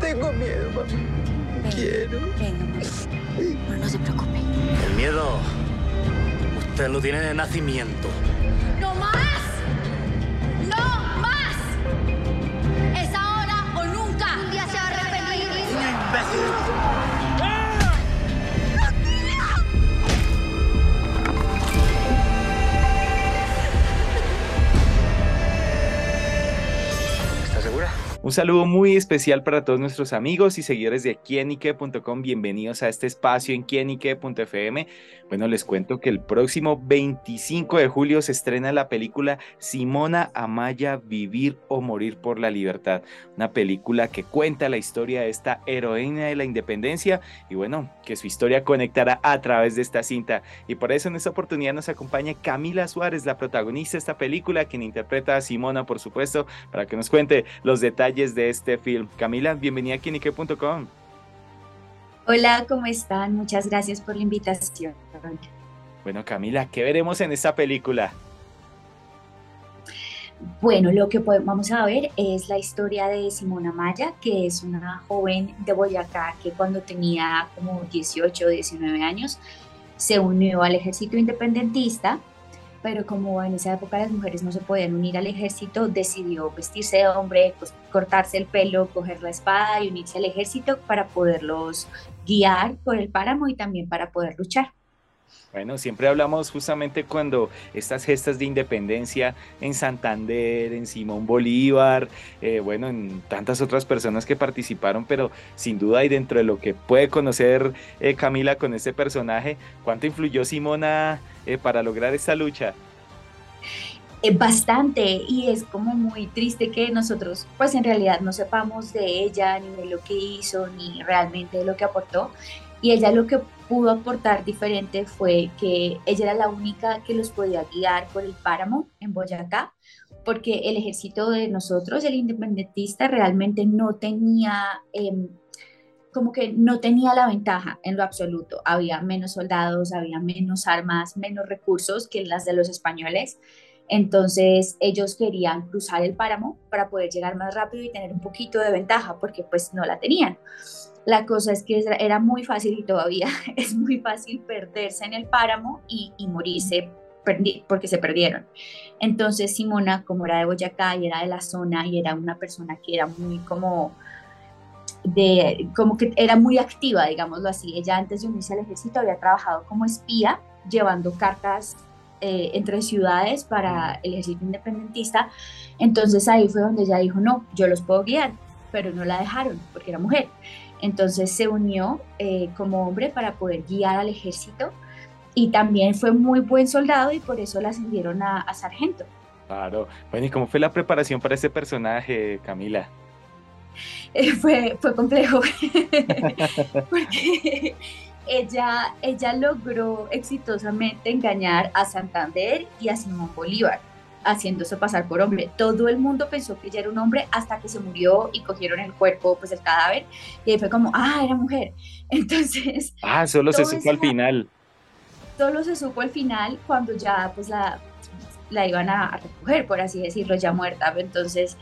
Tengo miedo, mamá. Quiero. Venga, no, no se preocupe. El miedo, usted lo tiene de nacimiento. ¡No más! Un saludo muy especial para todos nuestros amigos y seguidores de quienique.com. Bienvenidos a este espacio en quienique.fm. Bueno, les cuento que el próximo 25 de julio se estrena la película Simona Amaya, Vivir o Morir por la Libertad. Una película que cuenta la historia de esta heroína de la independencia y bueno, que su historia conectará a través de esta cinta. Y por eso en esta oportunidad nos acompaña Camila Suárez, la protagonista de esta película, quien interpreta a Simona, por supuesto, para que nos cuente los detalles de este film. Camila, bienvenida a quienique.com. Hola, ¿cómo están? Muchas gracias por la invitación. Bueno, Camila, ¿qué veremos en esta película? Bueno, lo que podemos, vamos a ver es la historia de Simona Maya, que es una joven de Boyacá que cuando tenía como 18 o 19 años se unió al ejército independentista, pero como en esa época las mujeres no se podían unir al ejército, decidió vestirse de hombre, pues, cortarse el pelo, coger la espada y unirse al ejército para poderlos guiar por el páramo y también para poder luchar. Bueno, siempre hablamos justamente cuando estas gestas de independencia en Santander, en Simón Bolívar, eh, bueno, en tantas otras personas que participaron, pero sin duda y dentro de lo que puede conocer eh, Camila con este personaje, ¿cuánto influyó Simona eh, para lograr esta lucha? Bastante y es como muy triste que nosotros pues en realidad no sepamos de ella ni de lo que hizo ni realmente de lo que aportó y ella lo que pudo aportar diferente fue que ella era la única que los podía guiar por el páramo en Boyacá porque el ejército de nosotros, el independentista, realmente no tenía em, como que no tenía la ventaja en lo absoluto. Había menos soldados, había menos armas, menos recursos que las de los españoles. Entonces ellos querían cruzar el páramo para poder llegar más rápido y tener un poquito de ventaja porque pues no la tenían. La cosa es que era muy fácil y todavía es muy fácil perderse en el páramo y, morirse porque se perdieron. Entonces Simona, como era de Boyacá y era de la zona y era una persona que era muy como de, como que era muy activa, digámoslo así. Ella antes de unirse al ejército había trabajado como espía, llevando cartas eh, entre ciudades para el ejército independentista. Entonces ahí fue donde ella dijo, no, yo los puedo guiar, pero no la dejaron porque era mujer. Entonces se unió eh, como hombre para poder guiar al ejército y también fue muy buen soldado y por eso la ascendieron a, a sargento. Claro. Bueno, ¿y cómo fue la preparación para este personaje, Camila? Eh, fue, fue complejo porque ella, ella logró exitosamente engañar a Santander y a Simón Bolívar haciéndose pasar por hombre. Todo el mundo pensó que ella era un hombre hasta que se murió y cogieron el cuerpo, pues el cadáver, y ahí fue como, ah, era mujer. Entonces... Ah, solo se supo al final. Solo se supo al final cuando ya pues la, la iban a recoger, por así decirlo, ya muerta. Entonces,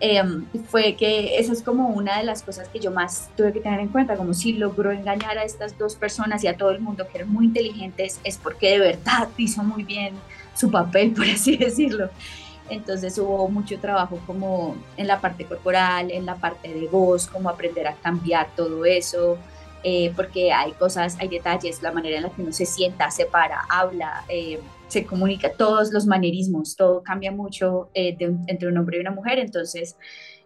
eh, fue que esa es como una de las cosas que yo más tuve que tener en cuenta, como si logró engañar a estas dos personas y a todo el mundo que eran muy inteligentes, es porque de verdad hizo muy bien su papel, por así decirlo. Entonces hubo mucho trabajo como en la parte corporal, en la parte de voz, como aprender a cambiar todo eso, eh, porque hay cosas, hay detalles, la manera en la que uno se sienta, se para, habla, eh, se comunica, todos los manerismos, todo cambia mucho eh, de entre un hombre y una mujer, entonces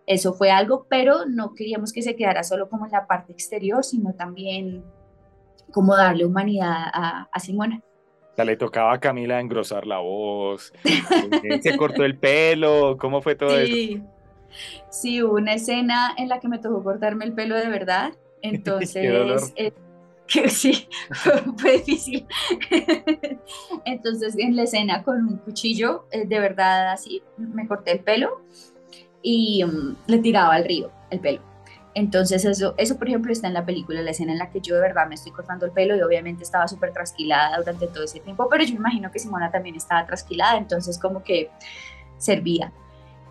eso fue algo, pero no queríamos que se quedara solo como en la parte exterior, sino también como darle humanidad a, a Simona. O sea, le tocaba a Camila engrosar la voz, se cortó el pelo, ¿cómo fue todo sí. eso? Sí, hubo una escena en la que me tocó cortarme el pelo de verdad, entonces... que sí, fue difícil. Entonces en la escena con un cuchillo, eh, de verdad así, me corté el pelo y um, le tiraba al río el pelo. Entonces eso, eso, por ejemplo, está en la película, la escena en la que yo de verdad me estoy cortando el pelo y obviamente estaba súper trasquilada durante todo ese tiempo, pero yo imagino que Simona también estaba trasquilada, entonces como que servía.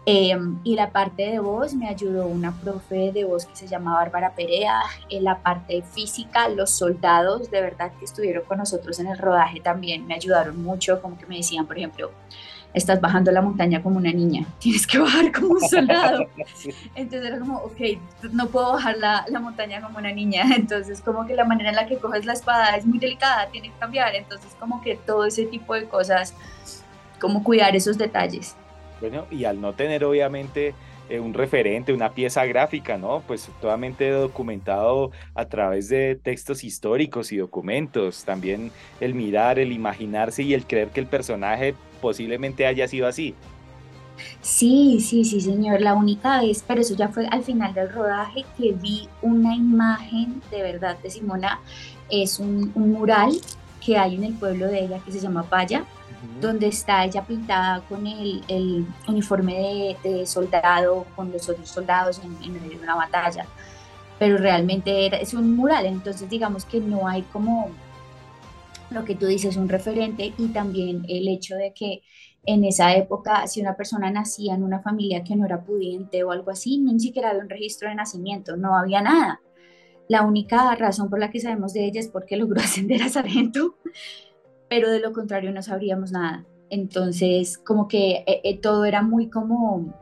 Em, y la parte de voz me ayudó una profe de voz que se llama Bárbara Perea. En la parte física, los soldados de verdad que estuvieron con nosotros en el rodaje también me ayudaron mucho, como que me decían, por ejemplo, estás bajando la montaña como una niña, tienes que bajar como un soldado. Entonces era como, ok, no puedo bajar la, la, montaña como una niña. Entonces como que la manera en la que coges la espada es muy delicada, tiene que cambiar. Entonces como que todo ese tipo de cosas, como cuidar esos detalles. Bueno, y al no tener obviamente eh, un referente, una pieza gráfica, ¿no? Pues totalmente documentado a través de textos históricos y documentos. También el mirar, el imaginarse y el creer que el personaje posiblemente haya sido así. Sí, sí, sí, señor. La única vez, pero eso ya fue al final del rodaje, que vi una imagen de verdad de Simona. Es un, un mural que hay en el pueblo de ella que se llama Paya donde está ella pintada con el, el uniforme de, soldado, con los otros soldados en, medio de una batalla. Pero realmente era, es un mural, entonces digamos que no hay como lo que tú dices, un referente y también el hecho de que en esa época, si una persona nacía en una familia que no era pudiente o algo así, ni siquiera había un registro de nacimiento, no había nada. La única razón por la que sabemos de ella es porque logró ascender a sargento, pero de lo contrario no sabríamos nada. Entonces, como que eh, eh, todo era muy como,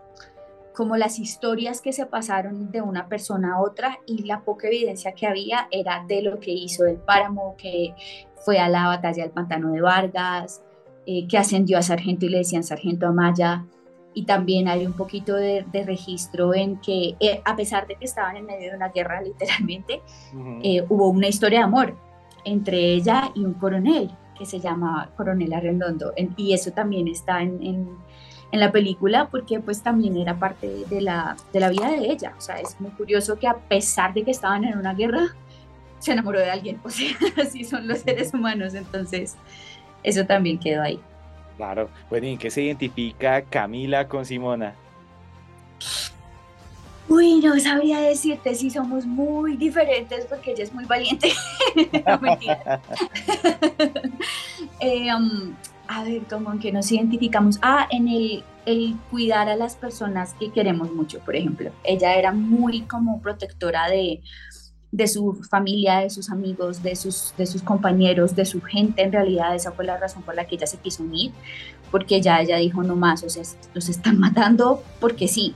como las historias que se pasaron de una persona a otra y la poca evidencia que había era de lo que hizo el páramo, que fue a la batalla del pantano de Vargas, eh, que ascendió a sargento y le decían sargento Amaya. Y también hay un poquito de, registro en que, a pesar de que estaban en medio de una guerra, literalmente, hubo una historia de amor entre ella y un coronel que se llama Coronel Arrendondo. y eso también está en, en, la película porque pues también era parte de la, de la vida de ella. O sea, es muy curioso que a pesar de que estaban en una guerra, se enamoró de alguien. O sea, así son los seres humanos. Entonces, eso también quedó ahí. Claro. Bueno, ¿y en qué se identifica Camila con Simona? Uy, no sabría decirte si somos muy diferentes porque ella es muy valiente. um, a ver, ¿cómo en que nos identificamos? Ah, en el, el cuidar a las personas que queremos mucho, por ejemplo. Ella era muy como protectora de, de su familia, de sus amigos, de sus, de sus compañeros, de su gente. En realidad esa fue la razón por la que ella se quiso unir, porque ya ella dijo no más, o sea, los están matando porque sí,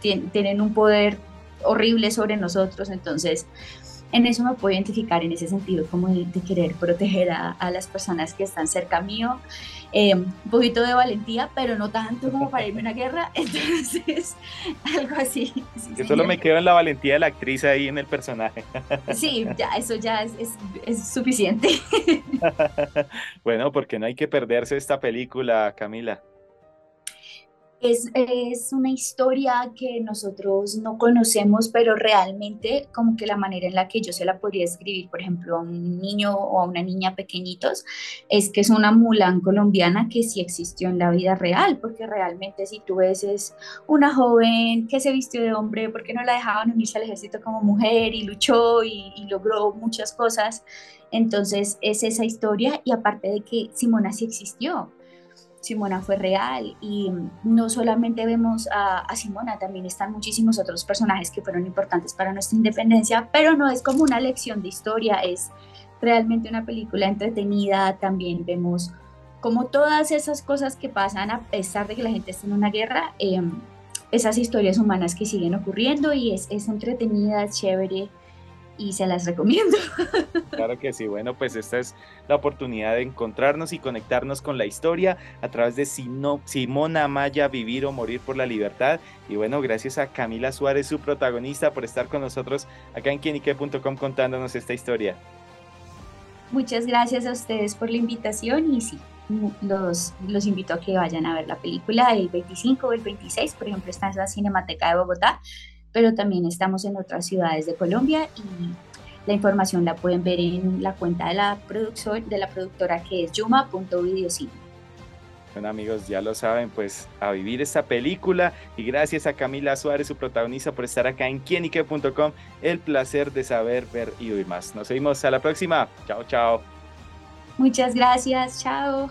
tienen un poder horrible sobre nosotros, entonces en eso me puedo identificar en ese sentido, como de, querer proteger a, las personas que están cerca mío. Eh, un poquito de valentía, pero no tanto como para irme a una guerra, entonces algo así. Yo solo me quedo en la valentía de la actriz ahí en el personaje. Sí, ya, eso ya es, es, es suficiente. bueno, porque no hay que perderse esta película, Camila. Es, es, una historia que nosotros no conocemos, pero realmente como que la manera en la que yo se la podría escribir, por ejemplo, a un niño o a una niña pequeñitos, es que es una Mulan colombiana que sí existió en la vida real, porque realmente si tú ves es una joven que se vistió de hombre porque no la dejaban unirse al ejército como mujer y luchó y, y logró muchas cosas. Entonces es esa historia y aparte de que Simona sí existió, Simona fue real y no solamente vemos a, Simona, también están muchísimos otros personajes que fueron importantes para nuestra independencia, pero no es como una lección de historia, es realmente una película entretenida, también vemos como todas esas cosas que pasan a pesar de que la gente esté en una guerra, em, esas historias humanas que siguen ocurriendo y es, es entretenida, chévere y se las recomiendo. Claro que sí, bueno, pues esta es la oportunidad de encontrarnos y conectarnos con la historia a través de Simona Maya, Vivir o Morir por la Libertad. Y bueno, gracias a Camila Suárez, su protagonista, por estar con nosotros acá en quienique.com contándonos esta historia. Muchas gracias a ustedes por la invitación y sí, los, los invito a que vayan a ver la película el 25 o el 26, por ejemplo, está en la Cinemateca de Bogotá pero también estamos en otras ciudades de Colombia y la información la pueden ver en la cuenta de la, de la productora que es yuma.videocine. Bueno amigos, ya lo saben, pues a vivir esta película y gracias a Camila Suárez, su protagonista, por estar acá en quienique.com. El placer de saber, ver y oír más. Nos vemos a la próxima. Chao, chao. Muchas gracias, chao.